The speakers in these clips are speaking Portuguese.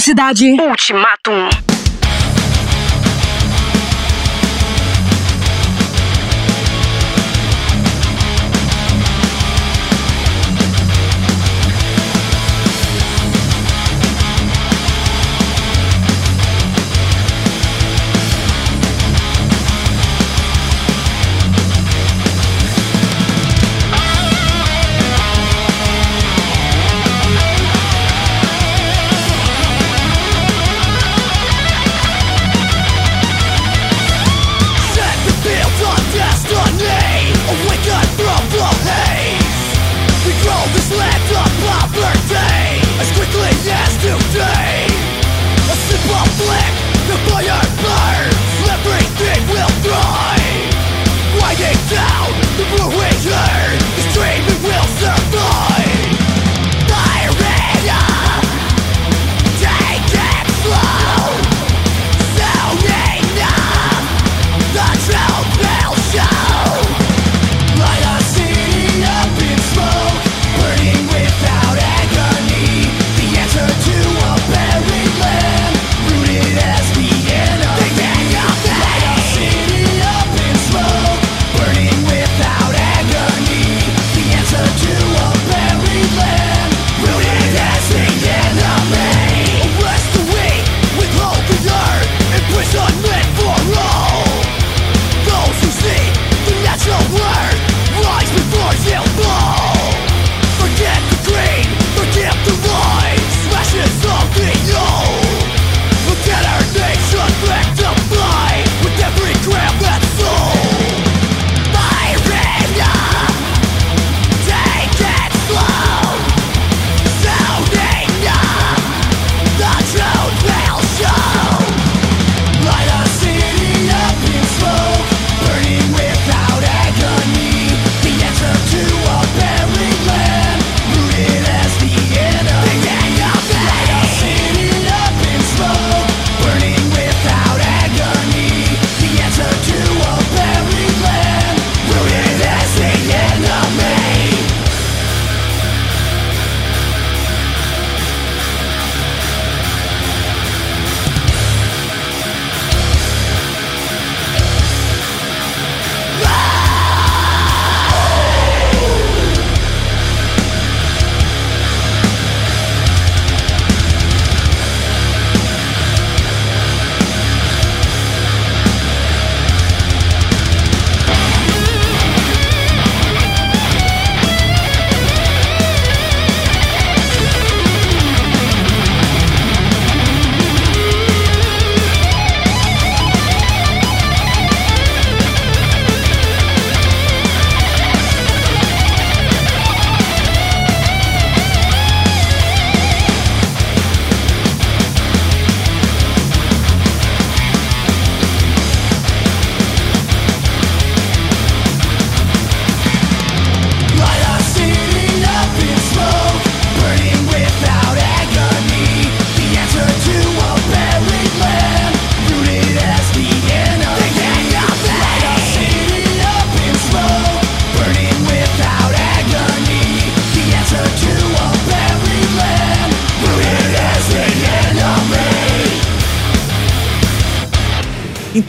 Cidade. Ultimatum.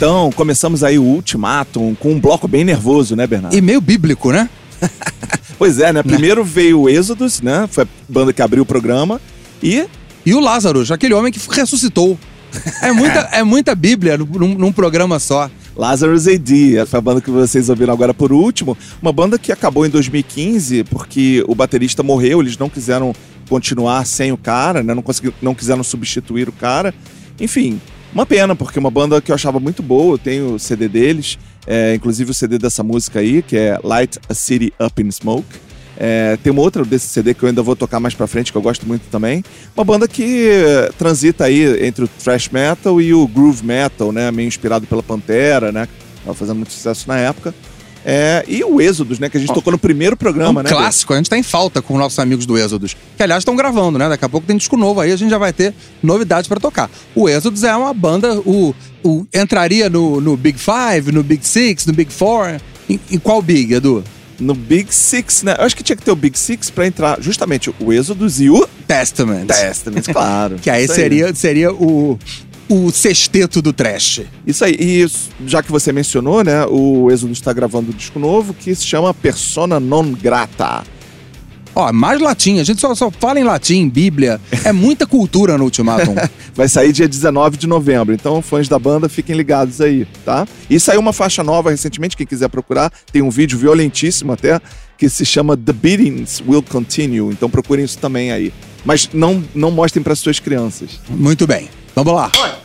Então, começamos aí o Ultimatum com um bloco bem nervoso, né, Bernardo? E meio bíblico, né? Pois é, né? Primeiro veio o Êxodos, né? Foi a banda que abriu o programa. E E o Lázaro, aquele homem que ressuscitou. É muita, é muita Bíblia num, num programa só. Lazarus AD, foi a banda que vocês ouviram agora por último. Uma banda que acabou em 2015 porque o baterista morreu, eles não quiseram continuar sem o cara, né? Não, conseguiram, não quiseram substituir o cara. Enfim, uma pena, porque é uma banda que eu achava muito boa, eu tenho o CD deles, é, inclusive o CD dessa música aí, que é Light a City Up in Smoke. É, tem uma outra desse CD que eu ainda vou tocar mais pra frente, que eu gosto muito também. Uma banda que transita aí entre o thrash metal e o groove metal, né? Meio inspirado pela Pantera, né? Tava fazendo muito sucesso na época. É, e o Êxodos, né? Que a gente tocou no primeiro programa, um né? clássico, a gente tá em falta com os nossos amigos do Êxodos. Que, aliás, estão gravando, né? Daqui a pouco tem disco novo aí, a gente já vai ter novidades pra tocar. O Êxodos é uma banda, o, o- entraria no, no Big Five, no Big Six, no Big Four. Em, em qual Big, Edu? No Big Six, né? Eu acho que tinha que ter o Big Six pra entrar justamente o Êxodos e o Testament. Testament, claro. Que aí Isso seria, seria o, o sexteto do trash. Isso aí, e já que você mencionou, né, o Êxodo está gravando um disco novo que se chama Persona Non Grata. Ó, mais latim. A gente só, só fala em latim, Bíblia. É muita cultura no Ultimatum. Vai sair dia 19 de novembro, então fãs da banda fiquem ligados aí, tá? E saiu uma faixa nova recentemente, quem quiser procurar, tem um vídeo violentíssimo até, que se chama The Beatings Will Continue, então procurem isso também aí. Mas não, não mostrem para suas crianças. Muito bem. Vamos lá. Na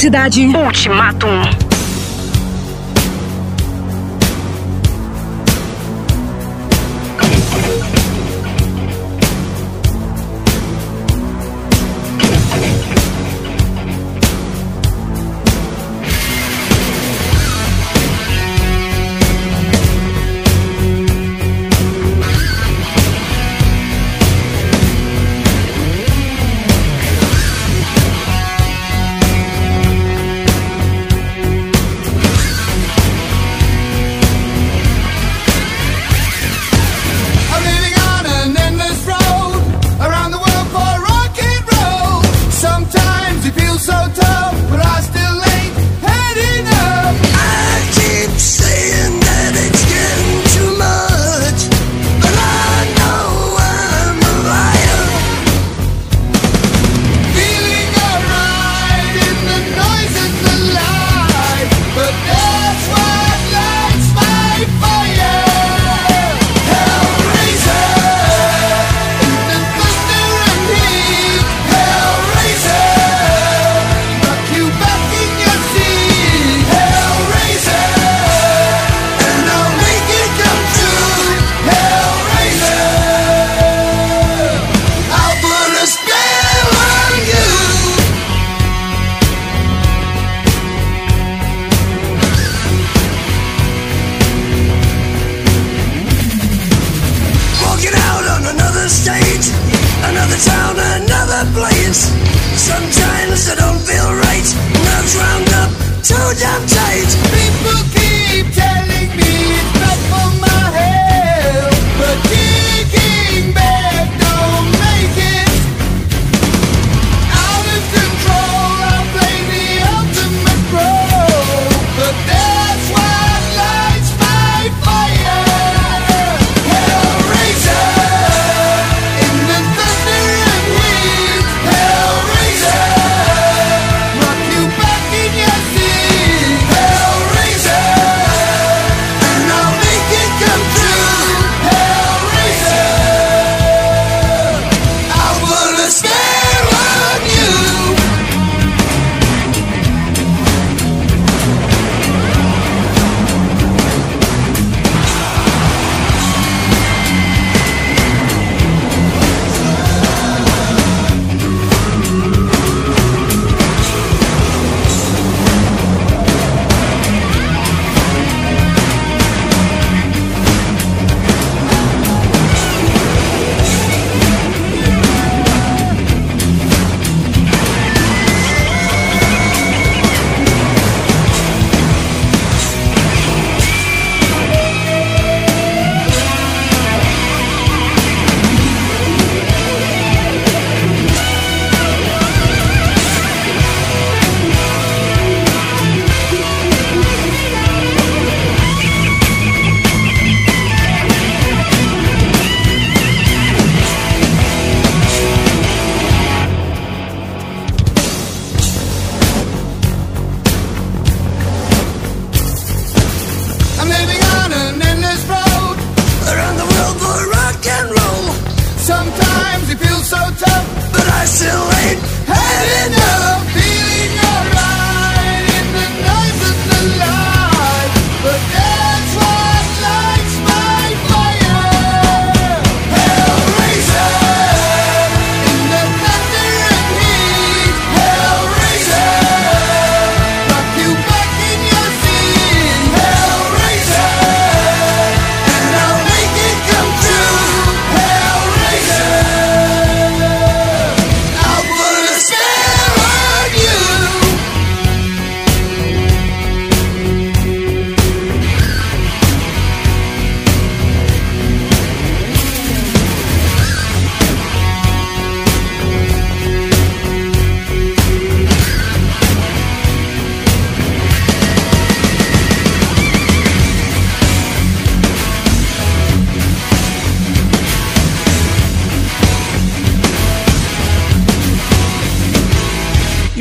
Cidade. Ultimatum.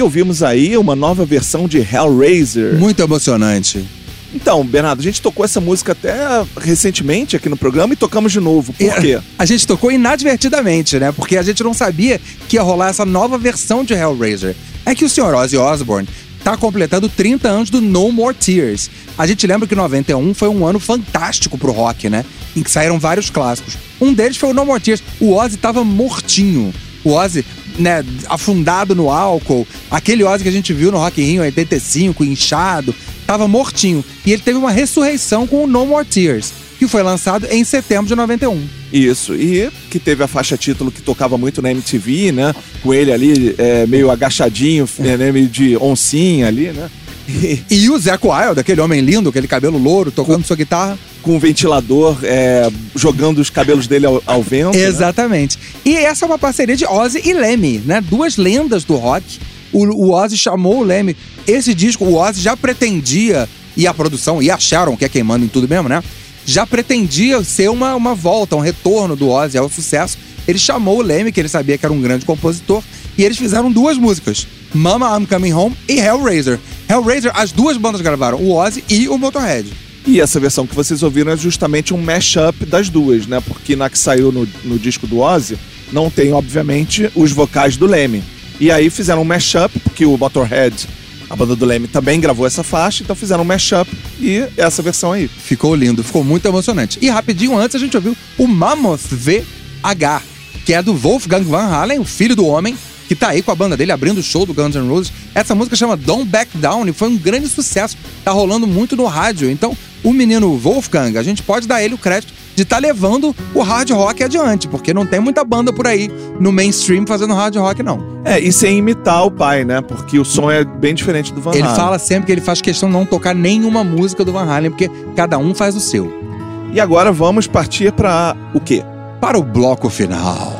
Ouvimos aí uma nova versão de Hellraiser. Muito emocionante. Então, Bernardo, a gente tocou essa música até recentemente aqui no programa e tocamos de novo. Por E, quê? A gente tocou inadvertidamente, né? Porque a gente não sabia que ia rolar essa nova versão de Hellraiser. é que o Sr. Ozzy Osbourne tá completando 30 anos do No More Tears. A gente lembra que 91 foi um ano fantástico pro rock, né? Em que saíram vários clássicos. Um deles foi o No More Tears. O Ozzy tava mortinho. O Ozzy, né, afundado no álcool. Aquele Ozzy que a gente viu no Rock in Rio em 85, inchado, tava mortinho. E ele teve uma ressurreição com o No More Tears, que foi lançado em setembro de 91. Isso, e que teve a faixa título que tocava muito na MTV, né? Com ele ali é, meio agachadinho, né? meio de oncinha ali, né? E o Zac Wild, aquele homem lindo, aquele cabelo louro, tocando sua guitarra. Com o ventilador é, jogando os cabelos dele ao, ao vento. né? Exatamente. E essa é uma parceria de Ozzy e Lemmy, né? Duas lendas do rock. O, o Ozzy chamou o Lemmy. Esse disco, o Ozzy já pretendia, e a produção, e acharam que é quem manda em tudo mesmo, né? Já pretendia ser uma, uma volta, um retorno do Ozzy ao sucesso. Ele chamou o Lemmy, que ele sabia que era um grande compositor, e eles fizeram duas músicas: Mama I'm Coming Home e Hellraiser. Hellraiser, as duas bandas gravaram, o Ozzy e o Motorhead. E essa versão que vocês ouviram é justamente um mashup das duas, né? Porque na que saiu no, no disco do Ozzy, não tem, obviamente, os vocais do Leme. E aí fizeram um mashup, porque o Motorhead, a banda do Leme, também gravou essa faixa, então fizeram um mashup e essa versão aí. Ficou lindo, ficou muito emocionante. E rapidinho antes a gente ouviu o Mammoth VH, que é do Wolfgang Van Halen, o filho do homem, que tá aí com a banda dele abrindo o show do Guns N' Roses. Essa música chama Don't Back Down e foi um grande sucesso. Tá rolando muito no rádio. Então, o menino Wolfgang, a gente pode dar ele o crédito de estar levando o hard rock adiante, porque não tem muita banda por aí no mainstream fazendo hard rock, não. É, e sem imitar o pai, né? Porque o som é bem diferente do Van Ele Halen. fala sempre que ele faz questão de não tocar nenhuma música do Van Halen, porque cada um faz o seu. E agora vamos partir pra o quê? Para o bloco final.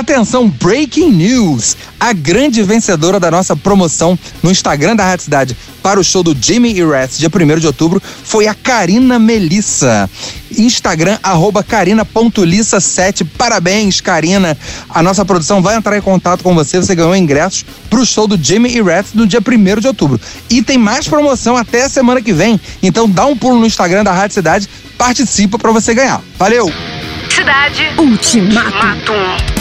Atenção, breaking news! A grande vencedora da nossa promoção no Instagram da Rádio Cidade para o show do Jimmy e Rats, dia 1 de outubro, foi a Karina Melissa. Instagram, arroba carina.lissa7. Parabéns, Karina. A nossa produção vai entrar em contato com você. Você ganhou ingressos para o show do Jimmy e Rats no dia 1 de outubro. E tem mais promoção até a semana que vem. Então dá um pulo no Instagram da Rádio Cidade, participa para você ganhar. Valeu! Cidade Ultimato. Ultimato.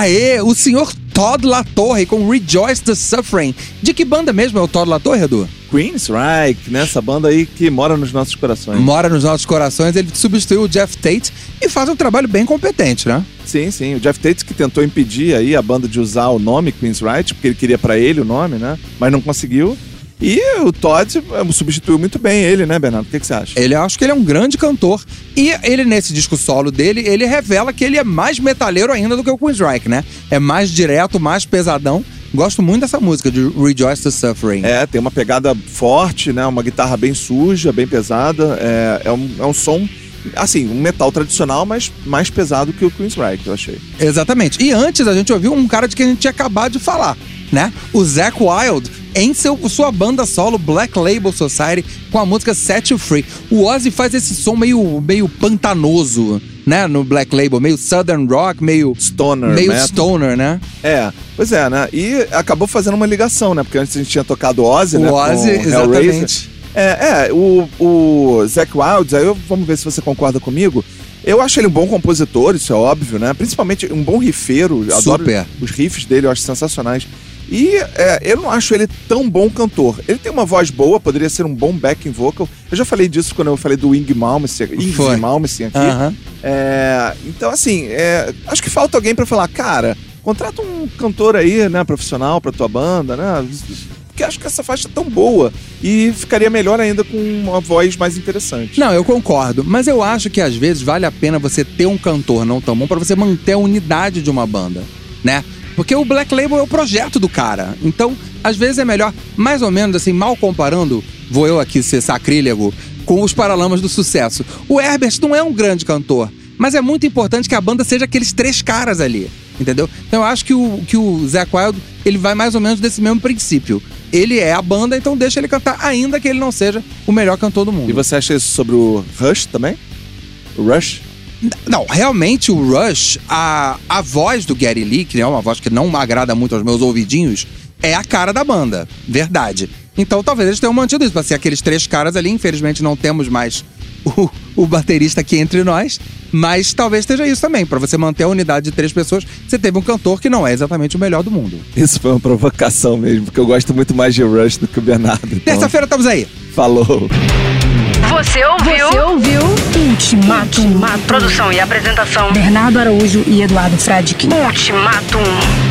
Aê, o senhor Todd La Torre com Rejoice the Suffering. De que banda mesmo é o Todd La Torre, Edu? Queensryche, né? Essa banda aí que mora nos nossos corações. Mora nos nossos corações, ele substituiu o Jeff Tate e faz um trabalho bem competente, né? Sim, sim. O Jeff Tate que tentou impedir aí a banda de usar o nome Queensryche, porque ele queria pra ele o nome, né? Mas não conseguiu. E o Todd eh, substituiu muito bem ele, né, Bernardo? O que, que você acha? Ele eu acho que ele é um grande cantor. E ele, nesse disco solo dele, ele revela que ele é mais metaleiro ainda do que o Queensryche, né? É mais direto, mais pesadão. Gosto muito dessa música, de Rejoice the Suffering. É, tem uma pegada forte, né? Uma guitarra bem suja, bem pesada. É, é, um, é um som, assim, um metal tradicional, mas mais pesado que o Queensryche, eu achei. Exatamente. E antes a gente ouviu um cara de quem a gente tinha acabado de falar, né? O Zac Wild, em seu, sua banda solo Black Label Society, com a música Set You Free. O Ozzy faz esse som meio, meio pantanoso, né? No Black Label, meio Southern Rock, meio Stoner, meio metal. stoner, né? É, pois é, né? E acabou fazendo uma ligação, né? Porque antes a gente tinha tocado Ozzy, O né? Ozzy, exatamente. É, é, o, o Zac Wilds, aí eu, vamos ver se você concorda comigo. Eu acho ele um bom compositor, isso é óbvio, né? Principalmente um bom rifeiro. Eu Adoro Super. os riffs dele, eu acho sensacionais. E é, eu não acho ele tão bom cantor. Ele tem uma voz boa, poderia ser um bom backing vocal. Eu já falei disso quando eu falei do Wing Malmsteen. Ingrid Malmsteen aqui. É, então, assim, é, acho que falta alguém pra falar, cara, contrata um cantor aí, né, profissional pra tua banda, né? Porque acho que essa faixa é tão boa e ficaria melhor ainda com uma voz mais interessante. Não, eu concordo, mas eu acho que às vezes vale a pena você ter um cantor não tão bom pra você manter a unidade de uma banda, né? Porque o Black Label é o projeto do cara. Então, às vezes é melhor, mais ou menos assim, mal comparando, vou eu aqui ser sacrílego, com os Paralamas do Sucesso. O Herbert não é um grande cantor, mas é muito importante que a banda seja aqueles três caras ali, entendeu? Então eu acho que o, que o Zac Wild, ele vai mais ou menos desse mesmo princípio. Ele é a banda, então deixa ele cantar, ainda que ele não seja o melhor cantor do mundo. E você acha isso sobre o Rush também? O Rush? Não, realmente o Rush, a, a voz do Gary Lee, que é uma voz que não agrada muito aos meus ouvidinhos, é a cara da banda. Verdade. Então talvez eles tenham mantido isso, pra ser aqueles três caras ali. Infelizmente não temos mais o, o baterista aqui entre nós. Mas talvez esteja isso também. Pra você manter a unidade de três pessoas, você teve um cantor que não é exatamente o melhor do mundo. Isso foi uma provocação mesmo, porque eu gosto muito mais de Rush do que o Bernardo. Então, Terça-feira estamos aí. falou. Você ouviu? Você ouviu Ultimato. Produção e apresentação. Bernardo Araújo e Eduardo Fradkin. Ultimatum.